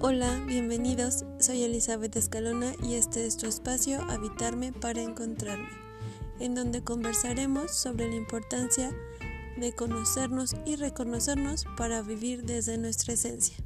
Hola, bienvenidos. Soy Elizabeth Escalona y este es tu espacio Habitarme para encontrarme, en donde conversaremos sobre la importancia de conocernos y reconocernos para vivir desde nuestra esencia.